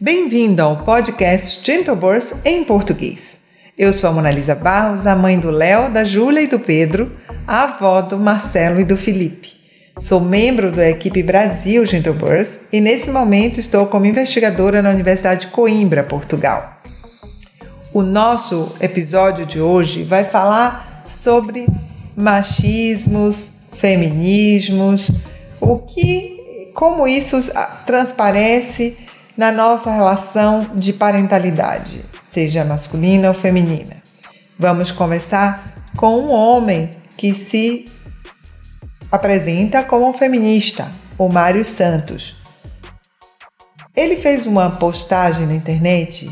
Bem-vindo ao podcast Gentle em português. Eu sou a Monalisa Barros, a mãe do Léo, da Júlia e do Pedro, a avó do Marcelo e do Felipe. Sou membro da equipe Brasil Gentle e nesse momento estou como investigadora na Universidade de Coimbra, Portugal. O nosso episódio de hoje vai falar sobre machismos, feminismos, o que, como isso transparece na nossa relação de parentalidade, seja masculina ou feminina. Vamos conversar com um homem que se apresenta como um feminista, o Mário Santos. Ele fez uma postagem na internet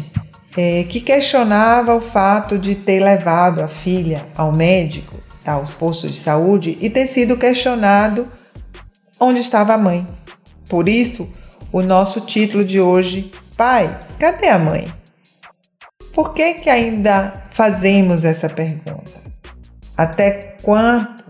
é, que questionava o fato de ter levado a filha ao médico, aos postos de saúde e ter sido questionado onde estava a mãe. Por isso, o nosso título de hoje, Pai, cadê a mãe? Por que, que ainda fazemos essa pergunta? Até quanto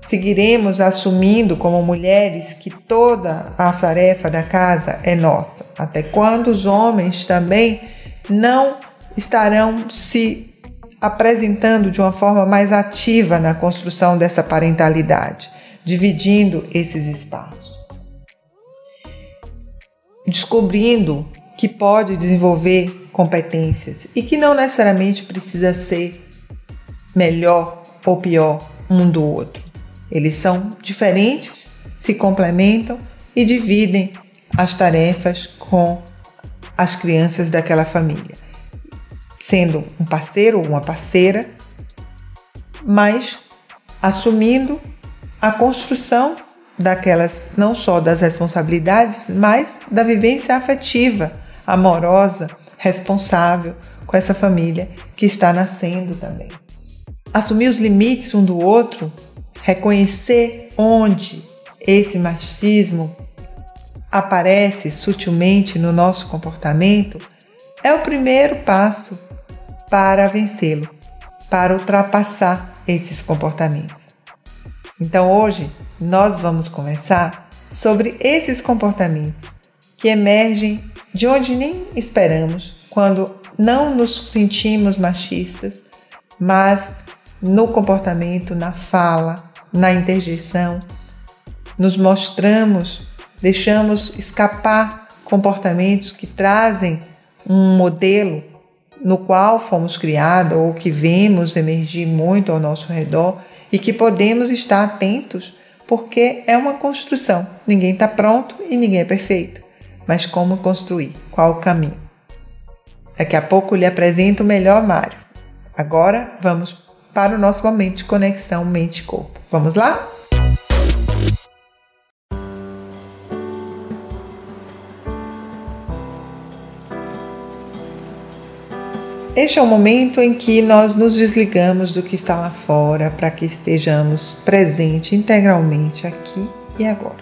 seguiremos assumindo como mulheres que toda a tarefa da casa é nossa? Até quando os homens também não estarão se apresentando de uma forma mais ativa na construção dessa parentalidade, dividindo esses espaços? Descobrindo que pode desenvolver competências e que não necessariamente precisa ser melhor ou pior um do outro. Eles são diferentes, se complementam e dividem as tarefas com as crianças daquela família, sendo um parceiro ou uma parceira, mas assumindo a construção daquelas não só das responsabilidades, mas da vivência afetiva, amorosa, responsável com essa família que está nascendo também. Assumir os limites um do outro, reconhecer onde esse machismo aparece sutilmente no nosso comportamento, é o primeiro passo para vencê-lo, para ultrapassar esses comportamentos. Então hoje nós vamos conversar sobre esses comportamentos que emergem de onde nem esperamos quando não nos sentimos machistas, mas no comportamento, na fala, na interjeição, nos mostramos, deixamos escapar comportamentos que trazem um modelo no qual fomos criados ou que vemos emergir muito ao nosso redor e que podemos estar atentos porque é uma construção. Ninguém está pronto e ninguém é perfeito. Mas como construir? Qual o caminho? Daqui a pouco lhe apresento o melhor Mário. Agora vamos para o nosso momento de conexão mente-corpo. Vamos lá? Este é o momento em que nós nos desligamos do que está lá fora para que estejamos presentes integralmente aqui e agora.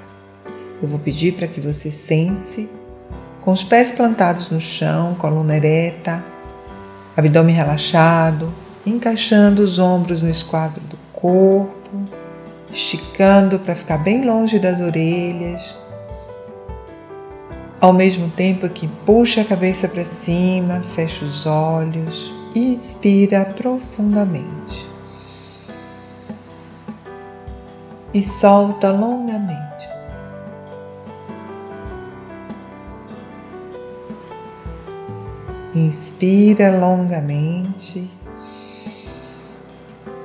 Eu vou pedir para que você sente-se com os pés plantados no chão, coluna ereta, abdômen relaxado, encaixando os ombros no esquadro do corpo, esticando para ficar bem longe das orelhas ao mesmo tempo que puxa a cabeça para cima, fecha os olhos e inspira profundamente. E solta longamente. Inspira longamente,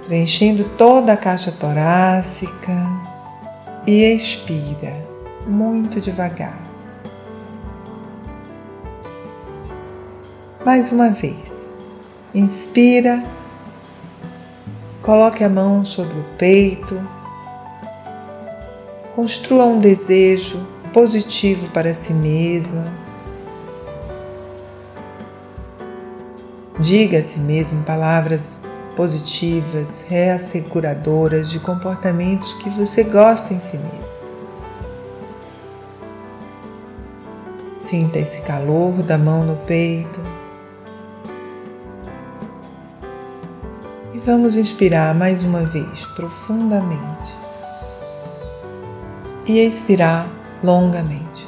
preenchendo toda a caixa torácica e expira muito devagar. Mais uma vez. Inspira. Coloque a mão sobre o peito. Construa um desejo positivo para si mesma. Diga a si mesmo palavras positivas, reasseguradoras de comportamentos que você gosta em si mesmo. Sinta esse calor da mão no peito. Vamos inspirar mais uma vez profundamente e expirar longamente.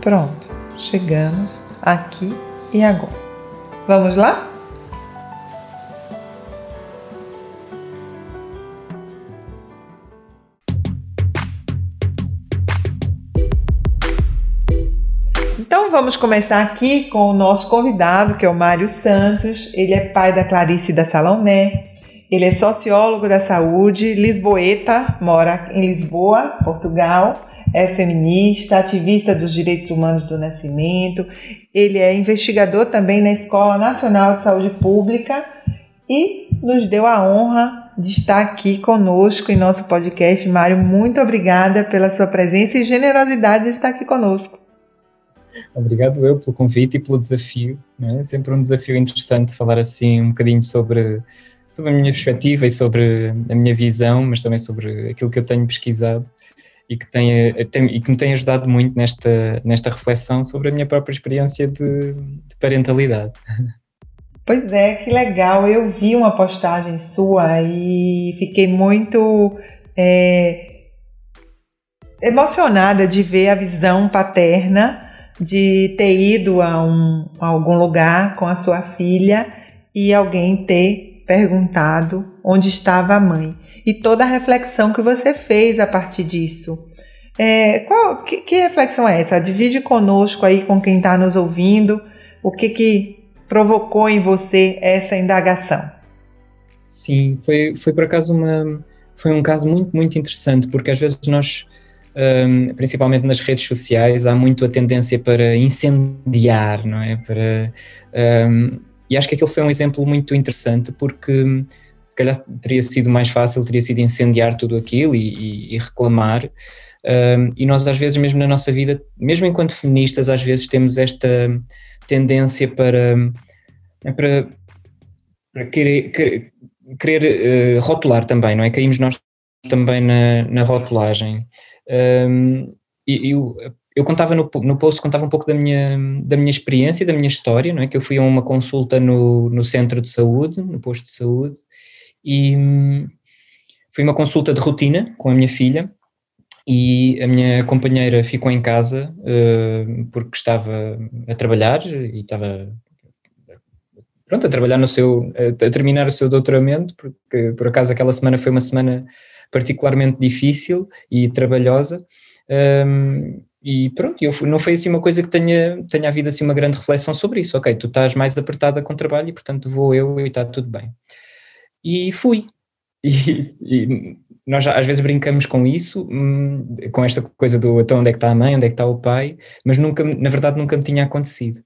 Pronto, chegamos aqui e agora. Vamos lá? Vamos começar aqui com o nosso convidado, que é o Mário Santos. Ele é pai da Clarice e da Salomé. Ele é sociólogo da saúde, lisboeta, mora em Lisboa, Portugal é feminista, ativista dos direitos humanos do nascimento, ele é investigador também na Escola Nacional de Saúde Pública e nos deu a honra de estar aqui conosco em nosso podcast. Mário, muito obrigada pela sua presença e generosidade de estar aqui conosco. Obrigado eu pelo convite e pelo desafio. É? Sempre um desafio interessante falar assim um bocadinho sobre, sobre a minha perspectiva e sobre a minha visão, mas também sobre aquilo que eu tenho pesquisado e que, tenha, tem, e que me tem ajudado muito nesta, nesta reflexão sobre a minha própria experiência de, de parentalidade. Pois é, que legal. Eu vi uma postagem sua e fiquei muito é, emocionada de ver a visão paterna de ter ido a, um, a algum lugar com a sua filha e alguém ter perguntado onde estava a mãe e toda a reflexão que você fez a partir disso. É, qual, que, que, reflexão é essa? Divide conosco aí com quem está nos ouvindo o que, que provocou em você essa indagação. Sim, foi, foi por acaso uma, foi um caso muito, muito interessante, porque às vezes nós, um, principalmente nas redes sociais, há muito a tendência para incendiar, não é? Para, um, e acho que aquele foi um exemplo muito interessante, porque se calhar teria sido mais fácil, teria sido incendiar tudo aquilo e, e, e reclamar. Um, e nós, às vezes, mesmo na nossa vida, mesmo enquanto feministas, às vezes temos esta tendência para, para, para querer, querer, querer uh, rotular também, não é? Caímos nós também na, na rotulagem. Um, eu, eu contava no, no post, contava um pouco da minha, da minha experiência, da minha história, não é? Que eu fui a uma consulta no, no centro de saúde, no posto de saúde, e hum, foi uma consulta de rotina com a minha filha e a minha companheira ficou em casa uh, porque estava a trabalhar e estava pronto, a trabalhar no seu, a, terminar o seu doutoramento, porque por acaso aquela semana foi uma semana particularmente difícil e trabalhosa. Um, e pronto, eu não foi assim uma coisa que tenha, tenha havido assim uma grande reflexão sobre isso. Ok, tu estás mais apertada com trabalho e portanto vou eu e está tudo bem. E fui. E, e, nós às vezes brincamos com isso, hum, com esta coisa do então onde é que está a mãe, onde é que está o pai, mas nunca, na verdade nunca me tinha acontecido.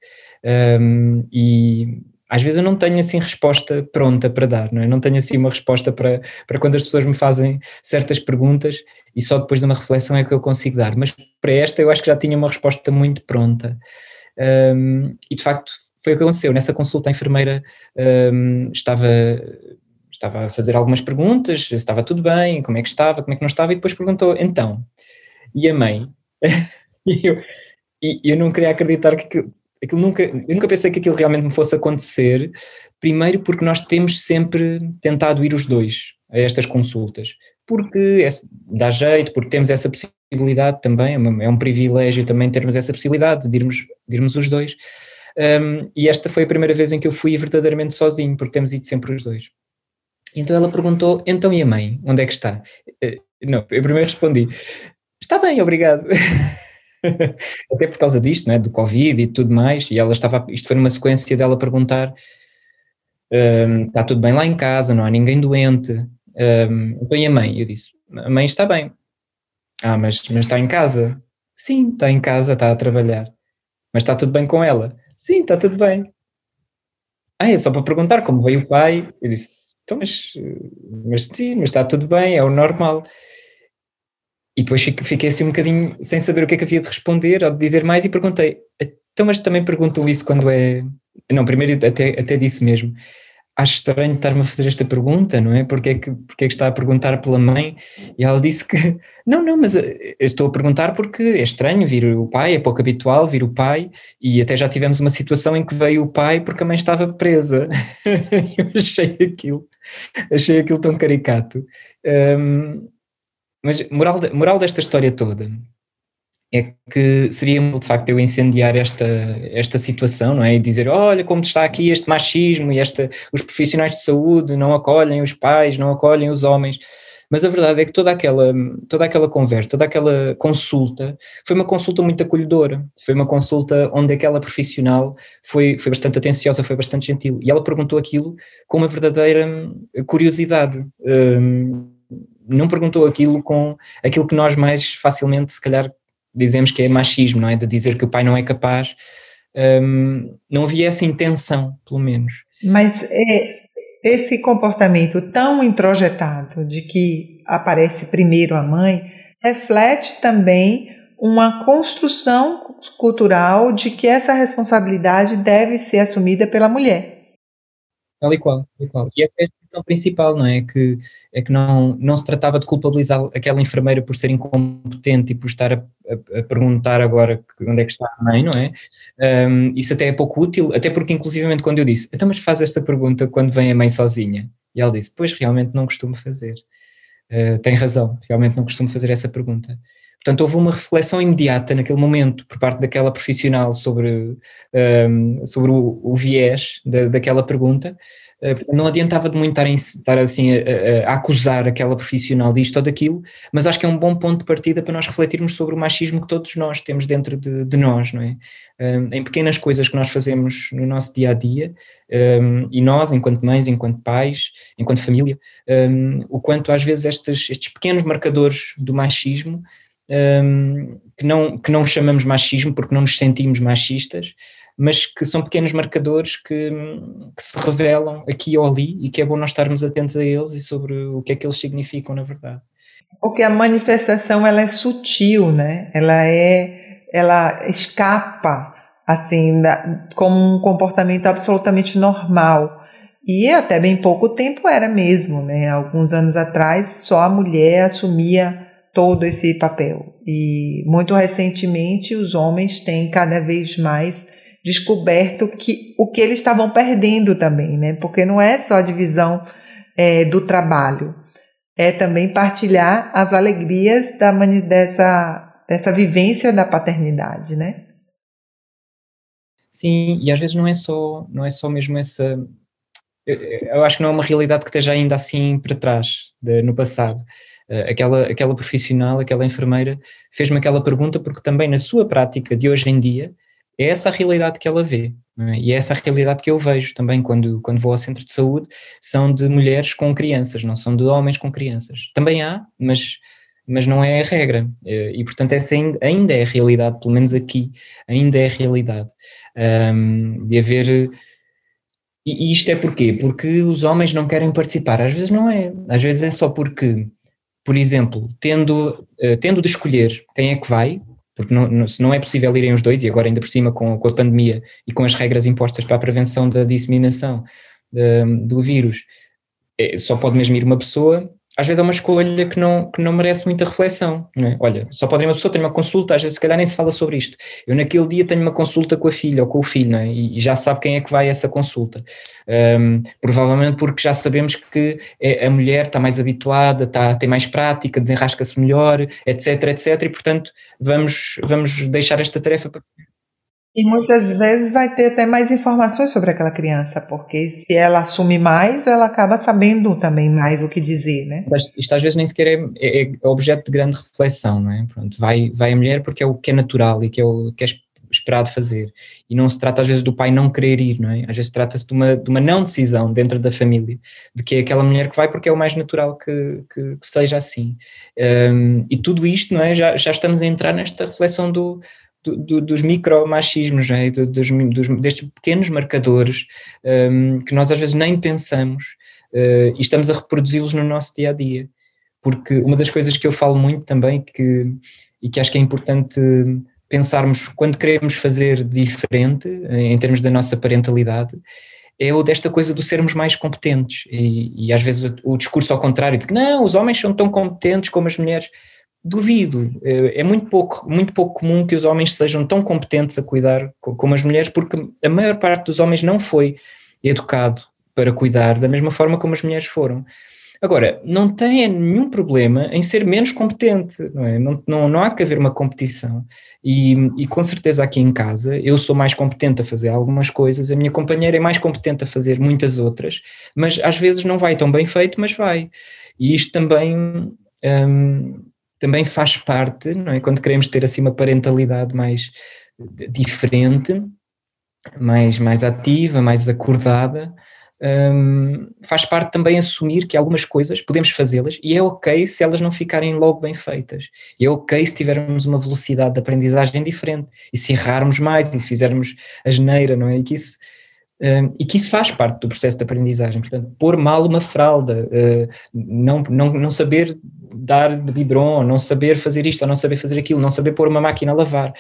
Um, e às vezes eu não tenho assim resposta pronta para dar, não é? Não tenho assim uma resposta para, para quando as pessoas me fazem certas perguntas e só depois de uma reflexão é que eu consigo dar. Mas para esta eu acho que já tinha uma resposta muito pronta. Um, e de facto foi o que aconteceu. Nessa consulta a enfermeira um, estava estava a fazer algumas perguntas, se estava tudo bem, como é que estava, como é que não estava, e depois perguntou, então, e a mãe? e eu, e eu não queria acreditar que aquilo, nunca, eu nunca pensei que aquilo realmente me fosse acontecer, primeiro porque nós temos sempre tentado ir os dois a estas consultas, porque é, dá jeito, porque temos essa possibilidade também, é, uma, é um privilégio também termos essa possibilidade de irmos, de irmos os dois, um, e esta foi a primeira vez em que eu fui verdadeiramente sozinho, porque temos ido sempre os dois. Então ela perguntou: então e a mãe? Onde é que está? Eh, não, eu primeiro respondi: está bem, obrigado. Até por causa disto, né, do Covid e tudo mais, e ela estava, isto foi numa sequência dela perguntar: um, está tudo bem lá em casa, não há ninguém doente, um, então e a mãe? Eu disse: a mãe está bem. Ah, mas, mas está em casa? Sim, está em casa, está a trabalhar. Mas está tudo bem com ela? Sim, está tudo bem. Ah, é só para perguntar como veio o pai. Eu disse: então, mas, mas sim, mas está tudo bem, é o normal. E depois fiquei assim um bocadinho sem saber o que é que havia de responder ou de dizer mais e perguntei, então, mas também perguntam isso quando é. Não, primeiro até, até disse mesmo acho estranho estar-me a fazer esta pergunta, não é? Porque é, que, porque é que está a perguntar pela mãe? E ela disse que, não, não, mas eh, estou a perguntar porque é estranho vir o pai, é pouco habitual vir o pai, e até já tivemos uma situação em que veio o pai porque a mãe estava presa. Eu achei aquilo, achei aquilo tão caricato. Um, mas moral, moral desta história toda, é que seria de facto eu incendiar esta, esta situação, não é? E dizer, olha como está aqui este machismo e esta, os profissionais de saúde não acolhem os pais, não acolhem os homens. Mas a verdade é que toda aquela, toda aquela conversa, toda aquela consulta, foi uma consulta muito acolhedora, foi uma consulta onde aquela profissional foi, foi bastante atenciosa, foi bastante gentil. E ela perguntou aquilo com uma verdadeira curiosidade. Um, não perguntou aquilo com aquilo que nós mais facilmente, se calhar, dizemos que é machismo, não é? De dizer que o pai não é capaz. Um, não havia essa intenção, pelo menos. Mas é, esse comportamento tão introjetado de que aparece primeiro a mãe reflete também uma construção cultural de que essa responsabilidade deve ser assumida pela mulher. Tal e qual, tal e qual. E é a questão principal, não é? Que, é que não, não se tratava de culpabilizar aquela enfermeira por ser incompetente e por estar a, a, a perguntar agora onde é que está a mãe, não é? Um, isso até é pouco útil, até porque, inclusivamente, quando eu disse, então, mas faz esta pergunta quando vem a mãe sozinha? E ela disse, pois, realmente não costumo fazer. Uh, tem razão, realmente não costumo fazer essa pergunta. Portanto, houve uma reflexão imediata naquele momento por parte daquela profissional sobre, um, sobre o, o viés da, daquela pergunta. Uh, não adiantava de muito estar, em, estar assim a, a, acusar aquela profissional disto ou daquilo, mas acho que é um bom ponto de partida para nós refletirmos sobre o machismo que todos nós temos dentro de, de nós, não é? Um, em pequenas coisas que nós fazemos no nosso dia a dia, um, e nós, enquanto mães, enquanto pais, enquanto família, um, o quanto às vezes estes, estes pequenos marcadores do machismo um, que, não, que não chamamos machismo porque não nos sentimos machistas, mas que são pequenos marcadores que, que, se revelam aqui ou ali e que é bom nós estarmos atentos a eles e sobre o que é que eles significam na verdade. Porque a manifestação ela é sutil, né? Ela é, ela escapa assim da, como um comportamento absolutamente normal. E até bem pouco tempo era mesmo, né? Alguns anos atrás só a mulher assumia todo esse papel. E muito recentemente os homens têm cada vez mais descoberto que o que eles estavam perdendo também, né? Porque não é só a divisão é, do trabalho, é também partilhar as alegrias da, dessa, dessa vivência da paternidade, né? Sim, e às vezes não é só, não é só mesmo essa. Eu, eu acho que não é uma realidade que esteja ainda assim para trás, de, no passado. Eh, aquela, aquela profissional, aquela enfermeira, fez-me aquela pergunta porque também na sua prática de hoje em dia é essa a realidade que ela vê. É? E é essa a realidade que eu vejo também quando, quando vou ao centro de saúde, são de mulheres com crianças, não são de homens com crianças. Também há, mas, mas não é a regra. Eh, e portanto essa ainda é a realidade, pelo menos aqui, ainda é a realidade. Um, de haver e isto é porquê? Porque os homens não querem participar. Às vezes não é. Às vezes é só porque por exemplo, tendo, uh, tendo de escolher quem é que vai, porque não, se não é possível irem os dois, e agora ainda por cima com, com a pandemia e com as regras impostas para a prevenção da disseminação uh, do vírus, é, só pode mesmo ir uma pessoa, às vezes é uma escolha que não, que não merece muita reflexão. É? Olha, só pode uma pessoa, ter uma consulta, às vezes se calhar nem se fala sobre isto. Eu naquele dia tenho uma consulta com a filha ou com o filho, é? e, já sabe quem é que vai a essa consulta. Um, provavelmente porque já sabemos que é, a mulher está mais habituada, está, tem mais prática, desenrasca-se melhor, etc, etc, e portanto vamos, vamos deixar esta tarefa para e muitas vezes vai ter até mais informações sobre aquela criança, porque se ela assume mais, ela acaba sabendo também mais o que dizer, né? Isto às vezes nem sequer é, é, é objeto de grande reflexão, não é? Pronto, vai, vai a mulher porque é o que é natural e que é o que é esperado fazer. E não se trata às vezes do pai não querer ir, não é? Às vezes trata-se de uma, de uma não decisão dentro da família, de que é aquela mulher que vai porque é o mais natural que, que, que seja assim. Um, e tudo isto, não é? Já, já estamos a entrar nesta reflexão do do, do, dos micromachismos, né? dos, dos, destes pequenos marcadores um, que nós às vezes nem pensamos uh, e estamos a reproduzi-los no nosso dia a dia. Porque uma das coisas que eu falo muito também que, e que acho que é importante pensarmos quando queremos fazer diferente em termos da nossa parentalidade é o desta coisa do sermos mais competentes e, e às vezes o, o discurso ao contrário de que não, os homens são tão competentes como as mulheres duvido. É, é muito pouco, muito pouco comum que os homens sejam tão competentes a cuidar como as mulheres, porque a maior parte dos homens não foi educado para cuidar da mesma forma como as mulheres foram. Agora, não tem nenhum problema em ser menos competente, não é? Não, não, não há que haver uma competição. E, e, com certeza aqui em casa eu sou mais competente a fazer algumas coisas, a minha companheira é mais competente a fazer muitas outras, mas às vezes não vai tão bem feito, mas vai. E isto também, hum, também faz parte, não é? Quando queremos ter assim uma parentalidade mais diferente, mais, mais ativa, mais acordada, um, faz parte também assumir que algumas coisas podemos fazê-las e é ok se elas não ficarem logo bem feitas. E é ok se tivermos uma velocidade de aprendizagem diferente e se errarmos mais e se fizermos a geneira, não é? E que isso, um, e que isso faz parte do processo de aprendizagem. Portanto, pôr mal uma fralda, uh, não, não, não saber dar de biberon, não saber fazer isto ou não saber fazer aquilo, não saber pôr uma máquina a lavar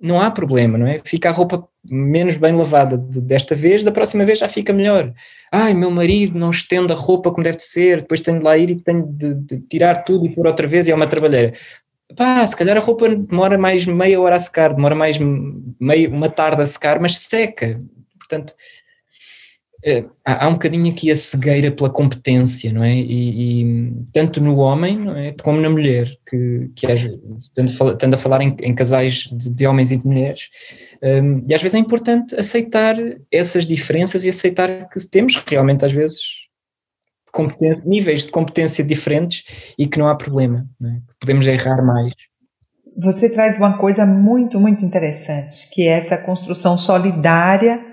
não há problema, não é? Fica a roupa menos bem lavada desta vez, da próxima vez já fica melhor. Ai, meu marido não estende a roupa como deve de ser, depois tenho de lá ir e tenho de, de tirar tudo e pôr outra vez e é uma trabalheira. Pá, se calhar a roupa demora mais meia hora a secar, demora mais meia, uma tarde a secar, mas seca. Portanto, é, há um bocadinho aqui a cegueira pela competência, não é? E, e tanto no homem não é? como na mulher, que, que estando a falar em, em casais de, de, homens e de mulheres, um, e às vezes é importante aceitar essas diferenças e aceitar que temos realmente, às vezes, níveis de competência diferentes e que não há problema, não é? podemos errar mais. Você traz uma coisa muito, muito interessante, que é essa construção solidária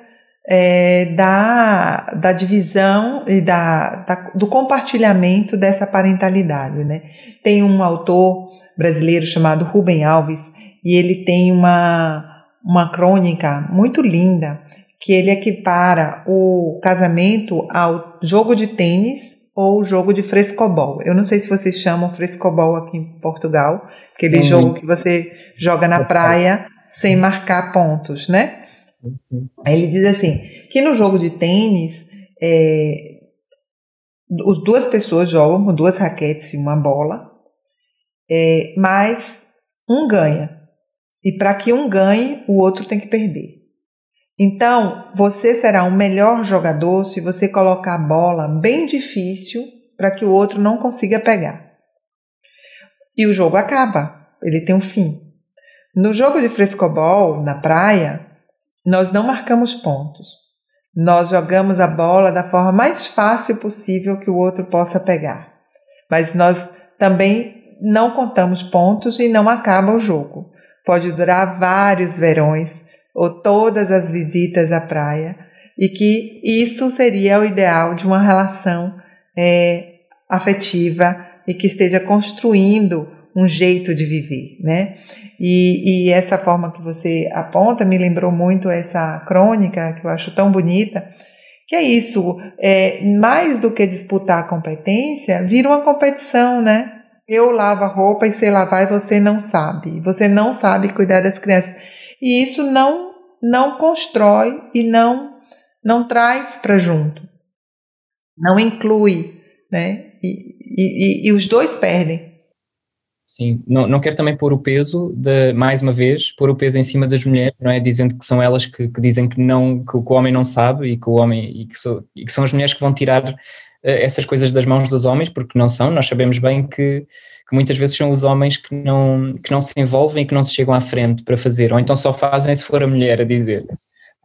é, da, da divisão e da, da, do compartilhamento dessa parentalidade. Né? Tem um autor brasileiro chamado Rubem Alves e ele tem uma, uma crônica muito linda que ele equipara o casamento ao jogo de tênis ou jogo de frescobol. Eu não sei se vocês chamam frescobol aqui em Portugal, aquele jogo que você joga na praia sem marcar pontos, né? Aí ele diz assim, que no jogo de tênis, é, as duas pessoas jogam com duas raquetes e uma bola, é, mas um ganha. E para que um ganhe, o outro tem que perder. Então, você será um melhor jogador se você colocar a bola bem difícil para que o outro não consiga pegar. E o jogo acaba, ele tem um fim. No jogo de frescobol, na praia, nós não marcamos pontos. Nós jogamos a bola da forma mais fácil possível que o outro possa pegar. Mas nós também não contamos pontos e não acaba o jogo. Pode durar vários verões ou todas as visitas à praia, e que isso seria o ideal de uma relação é, afetiva e que esteja construindo um jeito de viver, né? E, e, essa forma que você aponta me lembrou muito essa crônica que eu acho tão bonita, que é isso, é, mais do que disputar a competência, vira uma competição, né? Eu lavo a roupa e sei lavar e você não sabe. Você não sabe cuidar das crianças. E isso não não constrói e não não traz para junto. Não inclui, né? E, e, e os dois perdem. Sim, não, não quero também pôr o peso, de, mais uma vez, pôr o peso em cima das mulheres, não é? Dizendo que são elas que, que dizem que não, que, o homem não sabe e que o homem, e que, so, e que são as mulheres que vão tirar uh, essas coisas das mãos dos homens, porque não são, nós sabemos bem que, que muitas vezes são os homens que não, que não se envolvem e que não se chegam à frente para fazer, ou então só fazem se for a mulher a dizer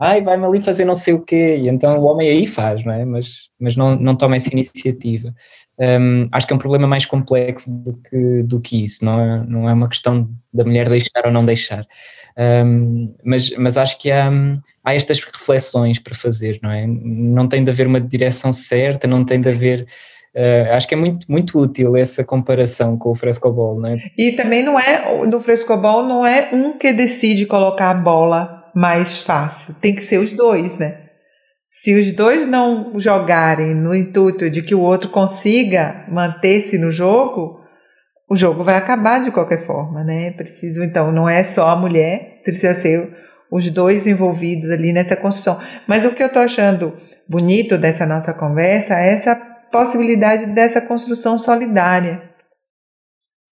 ai, vai-me ali fazer não sei o quê, e então o homem aí faz, não é? Mas, mas não, não toma essa iniciativa. Um, acho que é um problema mais complexo do que, do que isso, não é, não é uma questão da mulher deixar ou não deixar. Um, mas, mas acho que há, há estas reflexões para fazer, não é? Não tem de haver uma direção certa, não tem de haver. Uh, acho que é muito, muito útil essa comparação com o frescobol, não é? E também não é, no frescobol não é um que decide colocar a bola mais fácil. Tem que ser os dois, né? Se os dois não jogarem no intuito de que o outro consiga manter-se no jogo, o jogo vai acabar de qualquer forma, né? Preciso, então, não é só a mulher, precisa ser os dois envolvidos ali nessa construção. Mas o que eu estou achando bonito dessa nossa conversa é essa possibilidade dessa construção solidária,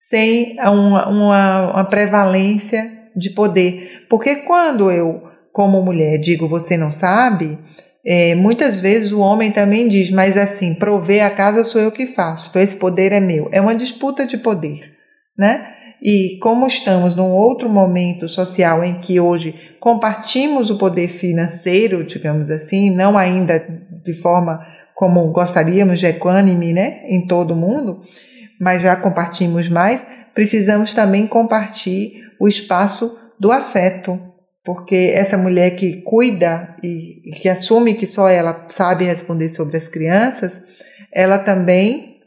sem uma, uma, uma prevalência de poder. Porque quando eu, como mulher, digo você não sabe, É, muitas vezes o homem também diz, mas assim, prover a casa sou eu que faço, então esse poder é meu. É uma disputa de poder, né? E como estamos num outro momento social em que hoje compartimos o poder financeiro, digamos assim, não ainda de forma como gostaríamos de equânime, né, em todo mundo, mas já compartimos mais, precisamos também compartilhar o espaço do afeto, porque essa mulher que cuida e que assume que só ela sabe responder sobre as crianças, ela também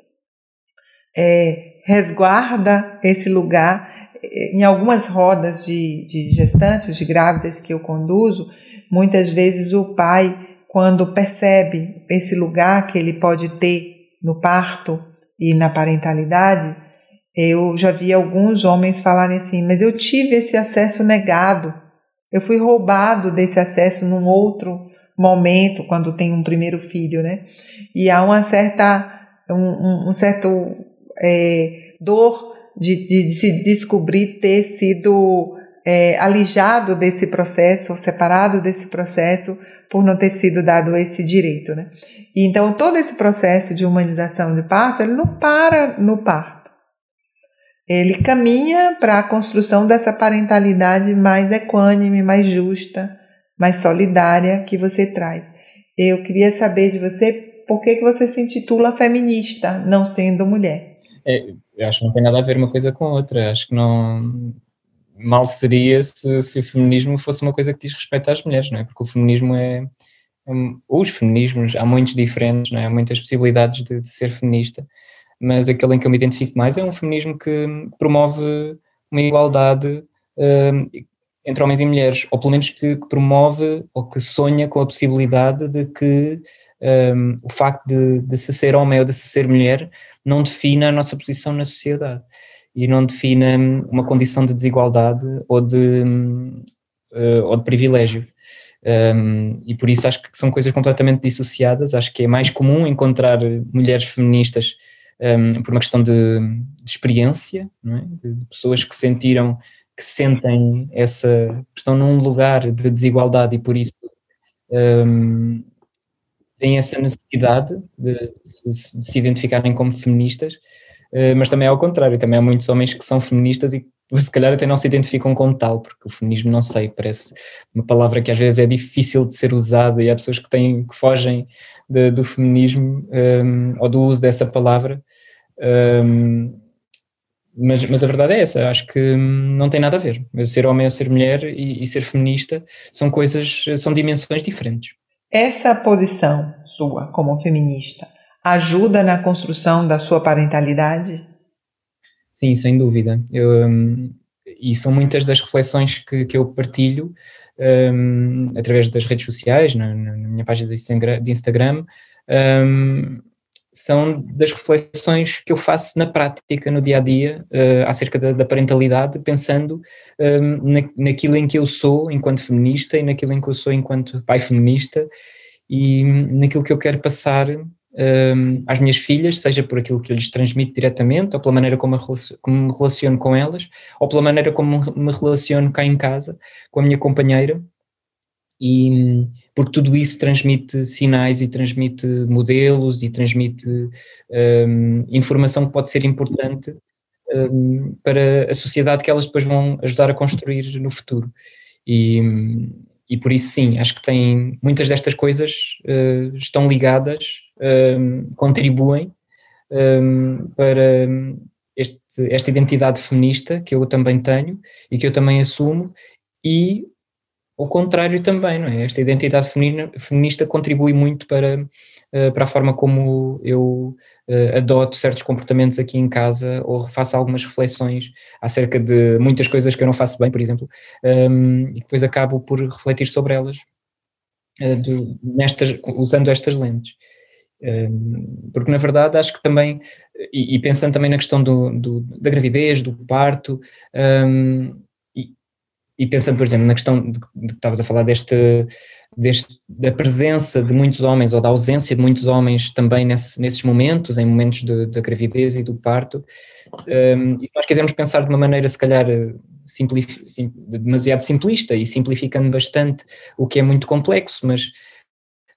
é, resguarda esse lugar. Em algumas rodas de, de gestantes, de grávidas que eu conduzo, muitas vezes o pai, quando percebe esse lugar que ele pode ter no parto e na parentalidade, eu já vi alguns homens falarem assim: Mas eu tive esse acesso negado eu fui roubado desse acesso num outro momento, quando tem um primeiro filho, né? E há uma certa, um, um certo é, dor de, de, de, se descobrir ter sido é, alijado desse processo, separado desse processo, por não ter sido dado esse direito, né? E então todo esse processo de humanização de parto, ele não para no parto ele caminha para a construção dessa parentalidade mais equânime, mais justa, mais solidária que você traz. Eu queria saber de você por que, que você se intitula feminista, não sendo mulher. É, eu acho que não tem nada a ver uma coisa com outra. Acho que não. Mal seria se, se o feminismo fosse uma coisa que diz respeito às mulheres, não é? Porque o feminismo é. é os feminismos, há muitos diferentes, não é? há muitas possibilidades de, de ser feminista mas aquele em que eu me identifico mais é um feminismo que promove uma igualdade um, entre homens e mulheres, ou pelo menos que, que, promove ou que sonha com a possibilidade de que um, o facto de, de, se ser homem ou de se ser mulher não defina a nossa posição na sociedade e não defina hum, uma condição de desigualdade ou de, uh, ou de privilégio. Um, e por isso acho que são coisas completamente dissociadas. Acho que é mais comum encontrar mulheres feministas um, por uma questão de, de experiência, é? de pessoas que sentiram, que sentem essa, estão num lugar de desigualdade e por isso um, têm essa necessidade de, de, se, de, se, identificarem como feministas, uh, mas também é ao contrário, também há muitos homens que são feministas e se calhar até não se identificam como tal, porque o feminismo, não sei, parece uma palavra que às vezes é difícil de ser usada e há pessoas que, têm, que fogem de, do feminismo um, ou do uso dessa palavra um, mas, mas a verdade é essa, acho que não tem nada a ver. Ser homem ou ser mulher e, e ser feminista são coisas, são dimensões diferentes. Essa posição sua como feminista ajuda na construção da sua parentalidade? Sim, sem dúvida. Eu, um, e são muitas das reflexões que, que eu partilho um, através das redes sociais, na, na minha página de Instagram, um, são das reflexões que eu faço na prática, no dia a dia, uh, acerca da, da, parentalidade, pensando um, ehm, na, naquilo em que eu sou enquanto feminista e naquilo em que eu sou enquanto pai feminista e naquilo que eu quero passar um, ehm, às minhas filhas, seja por aquilo que eu lhes transmito diretamente, ou pela maneira como, como me relaciono com elas, ou pela maneira como me relaciono cá em casa com a minha companheira. E, porque tudo isso transmite sinais e transmite modelos e transmite um, informação que pode ser importante um, para a sociedade que elas depois vão ajudar a construir no futuro. E, e por isso, sim, acho que tem muitas destas coisas uh, estão ligadas, um, contribuem hum, para este, esta identidade feminista que eu também tenho e que eu também assumo e o contrário também, não é? Esta identidade feminina, feminista contribui muito para, uh, para a forma como eu uh, adoto certos comportamentos aqui em casa ou faço algumas reflexões acerca de muitas coisas que eu não faço bem, por exemplo, ehm, e depois acabo por refletir sobre elas de, nestas, usando estas lentes. Ehm, porque na verdade acho que também, e, pensando também na questão do, do, da gravidez, do parto, ehm, e pensando, por exemplo, na questão de, de que estavas a falar deste, deste, da presença de muitos homens ou da ausência de muitos homens também nesse, nesses momentos, em momentos da gravidez e do parto, um, e nós quisermos pensar de uma maneira se calhar simplif, sim, demasiado simplista e simplificando bastante o que é muito complexo, mas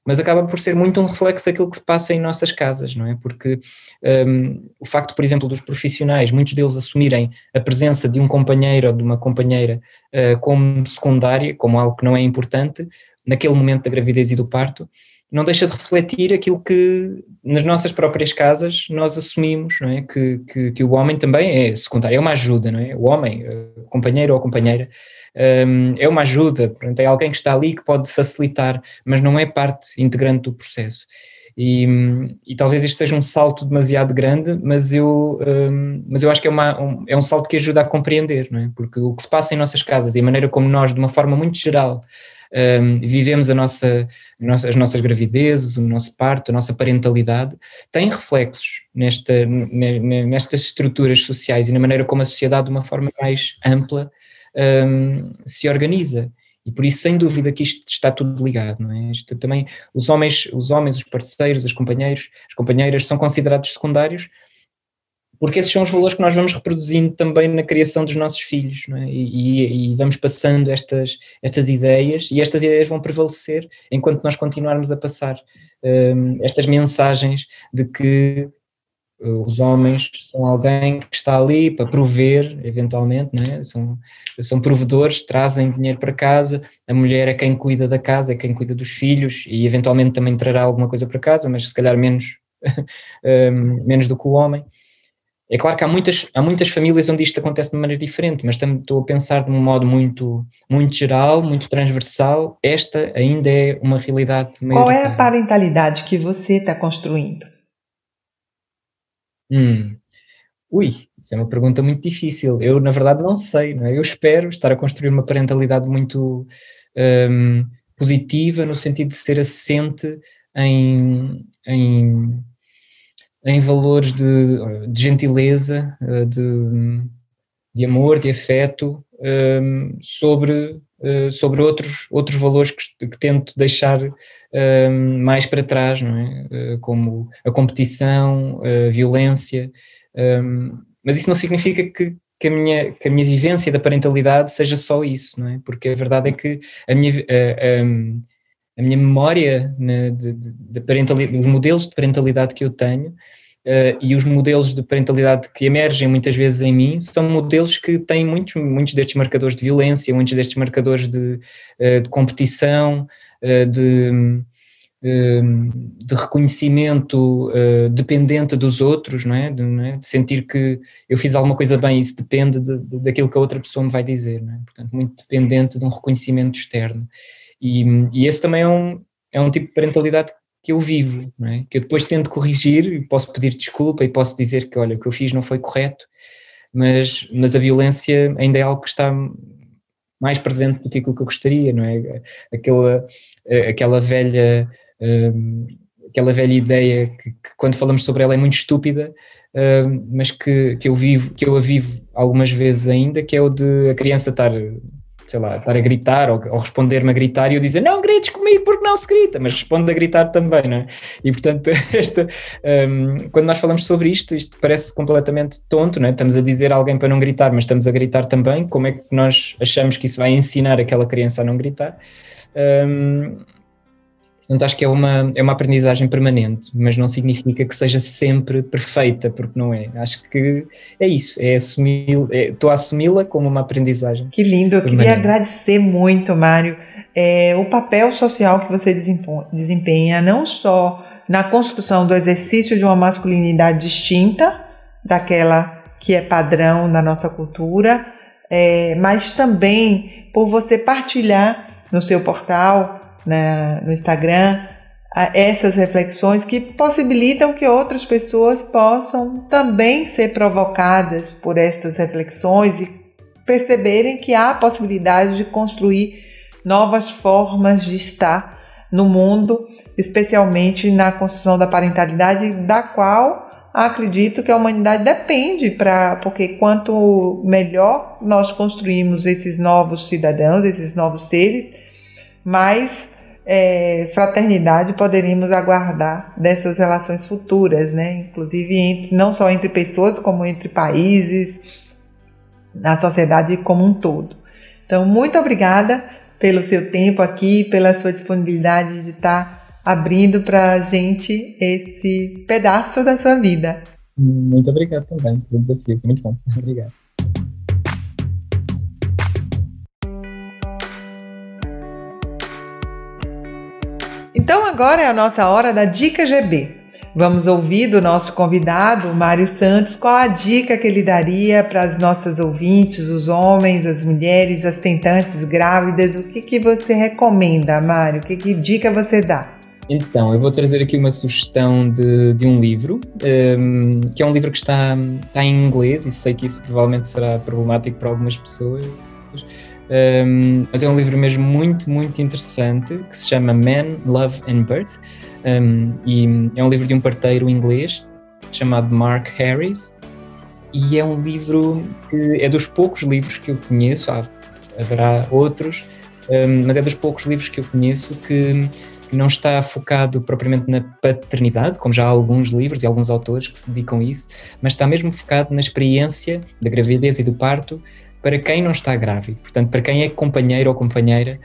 mas acaba por ser muito um reflexo daquilo que se passa em nossas casas, não é? Porque um, o facto, por exemplo, dos profissionais, muitos deles assumirem a presença de um companheiro ou de uma companheira uh, como secundária, como algo que não é importante, naquele momento da gravidez e do parto, não deixa de refletir aquilo que nas nossas próprias casas nós assumimos, não é? Que, que, que o homem também é secundário, é uma ajuda, não é? O homem, eh, companheiro ou companheira, um, é uma ajuda, portanto, é alguém que está ali que pode facilitar, mas não é parte integrante do processo. E, e, talvez isto seja um salto demasiado grande, mas eu, um, mas eu acho que é, uma, um, é um salto que ajuda a compreender, não é? Porque o que se passa em nossas casas e a maneira como nós, de uma forma muito geral, um, vivemos a nossa, as nossas gravidezes, o nosso parto, a nossa parentalidade, tem reflexos nesta, nestas estruturas sociais e na maneira como a sociedade, de uma forma mais ampla, um, se organiza. E por isso, sem dúvida, que isto está tudo ligado, não é? Isto também, os homens, os homens, os parceiros, os companheiros, as companheiras são considerados secundários, porque esses são os valores que nós vamos reproduzindo também na criação dos nossos filhos, é? e, e, vamos passando estas, estas ideias, e estas ideias vão prevalecer enquanto nós continuarmos a passar um, estas mensagens de que uh, os homens são alguém que está ali para prover, eventualmente, é? são, são provedores, trazem dinheiro para casa, a mulher é quem cuida da casa, é quem cuida dos filhos, e eventualmente também trará alguma coisa para casa, mas se calhar menos, um, menos do que o homem. É claro que há muitas, há muitas famílias onde isto acontece de maneira diferente, mas estou a pensar de um modo muito, muito geral, muito transversal. Esta ainda é uma realidade Qual é a parentalidade que você está construindo? Hum. Ui, isso é uma pergunta muito difícil. Eu, na verdade, não sei. Não é? Eu espero estar a construir uma parentalidade muito um, positiva, no sentido de ser assente em, em em valores de, de gentileza, eh, de, de, amor, de afeto, ehm, sobre, eh, sobre outros, outros valores que, que tento deixar ehm, mais para trás, não é? Eh, como a competição, a violência, ehm, mas isso não significa que, que a, minha, que a minha vivência da parentalidade seja só isso, não é? Porque a verdade é que a minha, a, a, a minha memória né, de, de, de parentalidade, os modelos de parentalidade que eu tenho uh, e os modelos de parentalidade que emergem muitas vezes em mim são modelos que têm muitos, muitos destes marcadores de violência, muitos destes marcadores de, uh, de competição, uh, de, de reconhecimento dependente dos outros, não é? De, não é? de, sentir que eu fiz alguma coisa bem, isso depende de, de, daquilo que a outra pessoa me vai dizer, é? portanto, muito dependente de um reconhecimento externo. E, e esse também é um, é um tipo de parentalidade que eu vivo, é? que eu depois tento corrigir e posso pedir desculpa e posso dizer que, olha, o que eu fiz não foi correto, mas, mas a violência ainda é algo que está mais presente do que aquilo que eu gostaria, não é? Aquela, aquela velha. Um, aquela velha ideia que, que, quando falamos sobre ela é muito estúpida, uh, mas que, que eu vivo, que eu a vivo algumas vezes ainda, que é o de a criança estar sei lá, estar a gritar ou, ou responder-me a gritar e eu dizer não grites comigo porque não se grita, mas responde a gritar também, não é? E portanto, esta, um, quando nós falamos sobre isto, isto parece completamente tonto, não é? Estamos a dizer a alguém para não gritar, mas estamos a gritar também. Como é que nós achamos que isso vai ensinar aquela criança a não gritar? Um, Portanto, acho que é uma, é uma aprendizagem permanente, mas não significa que seja sempre perfeita, porque não é. Acho que é isso, é assumir, é, estou a assumi-la como uma aprendizagem. Que lindo, eu permanente. queria agradecer muito, Mário, é, o papel social que você desempenha, não só na construção do exercício de uma masculinidade distinta daquela que é padrão na nossa cultura, é, mas também por você partilhar no seu portal na, no Instagram essas reflexões que possibilitam que outras pessoas possam também ser provocadas por essas reflexões e perceberem que há a possibilidade de construir novas formas de estar no mundo, especialmente na construção da parentalidade, da qual acredito que a humanidade depende para porque quanto melhor nós construímos esses novos cidadãos, esses novos seres, mais é, fraternidade poderíamos aguardar dessas relações futuras, né? Inclusive entre, não só entre pessoas, como entre países, na sociedade como um todo. Então, muito obrigada pelo seu tempo aqui, pela sua disponibilidade de estar abrindo para a gente esse pedaço da sua vida. Muito obrigado também pelo desafio, foi muito bom. Obrigado. Então agora é a nossa hora da Dica GB. Vamos ouvir do nosso convidado, Mário Santos, qual a dica que ele daria para as nossas ouvintes, os homens, as mulheres, as tentantes grávidas. O que, que você recomenda, Mário? Que, que dica você dá? Então, eu vou trazer aqui uma sugestão de, de um livro, um, que é um livro que está, está em inglês, e sei que isso provavelmente será problemático para algumas pessoas. Um, mas é um livro mesmo muito, muito interessante que se chama Man, Love and Birth. Um, e é um livro de um parteiro inglês chamado Mark Harris. E é um livro que é dos poucos livros que eu conheço, há, haverá outros, um, mas é dos poucos livros que eu conheço que, que não está focado propriamente na paternidade, como já há alguns livros e alguns autores que se dedicam a isso, mas está mesmo focado na experiência da gravidez e do parto para quem não está grávido. Portanto, para quem é companheiro ou companheira,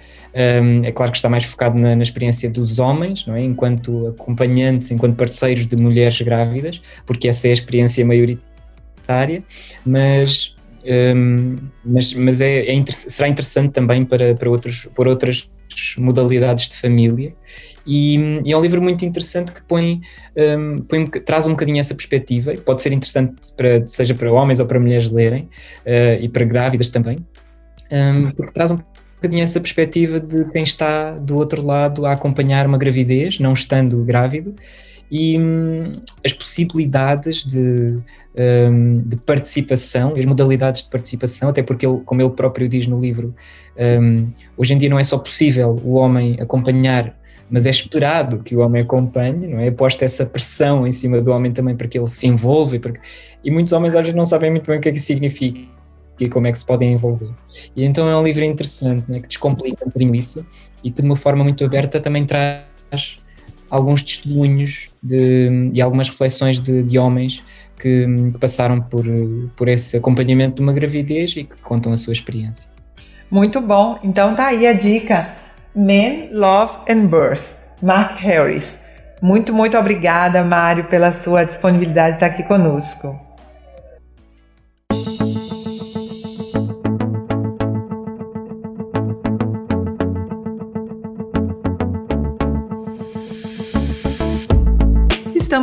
um, é claro que está mais focado na, na, experiência dos homens, não é? Enquanto acompanhantes, enquanto parceiros de mulheres grávidas, porque essa é a experiência maioritária, mas, um, mas, mas é, é será interessante também para, para, outros, por outras modalidades de família. E, e, é um livro muito interessante que põe, um, põe, traz um bocadinho essa perspectiva, e pode ser interessante para, seja para homens ou para mulheres lerem, uh, e para grávidas também, um, porque traz um bocadinho essa perspectiva de quem está do outro lado a acompanhar uma gravidez, não estando grávido, e hum, as possibilidades de, um, de participação, as modalidades de participação, até porque ele, como ele próprio diz no livro, um, hoje em dia não é só possível o homem acompanhar mas é esperado que o homem acompanhe, não é? é posta essa pressão em cima do homem também para que ele se envolva e, porque... e muitos homens às vezes não sabem muito bem o que é que significa e como é que se podem envolver. E então é um livro interessante, é? que descomplica um bocadinho isso e que de uma forma muito aberta também traz alguns testemunhos de, e algumas reflexões de, de homens que, que, passaram por, por esse acompanhamento de uma gravidez e que contam a sua experiência. Muito bom, então tá aí a dica Men, Love and Birth, Mark Harris. Muito, muito obrigada, Mário, pela sua disponibilidade de estar aqui conosco.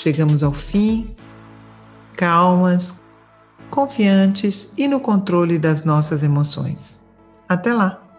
Chegamos ao fim calmas, confiantes e no controle das nossas emoções. Até lá!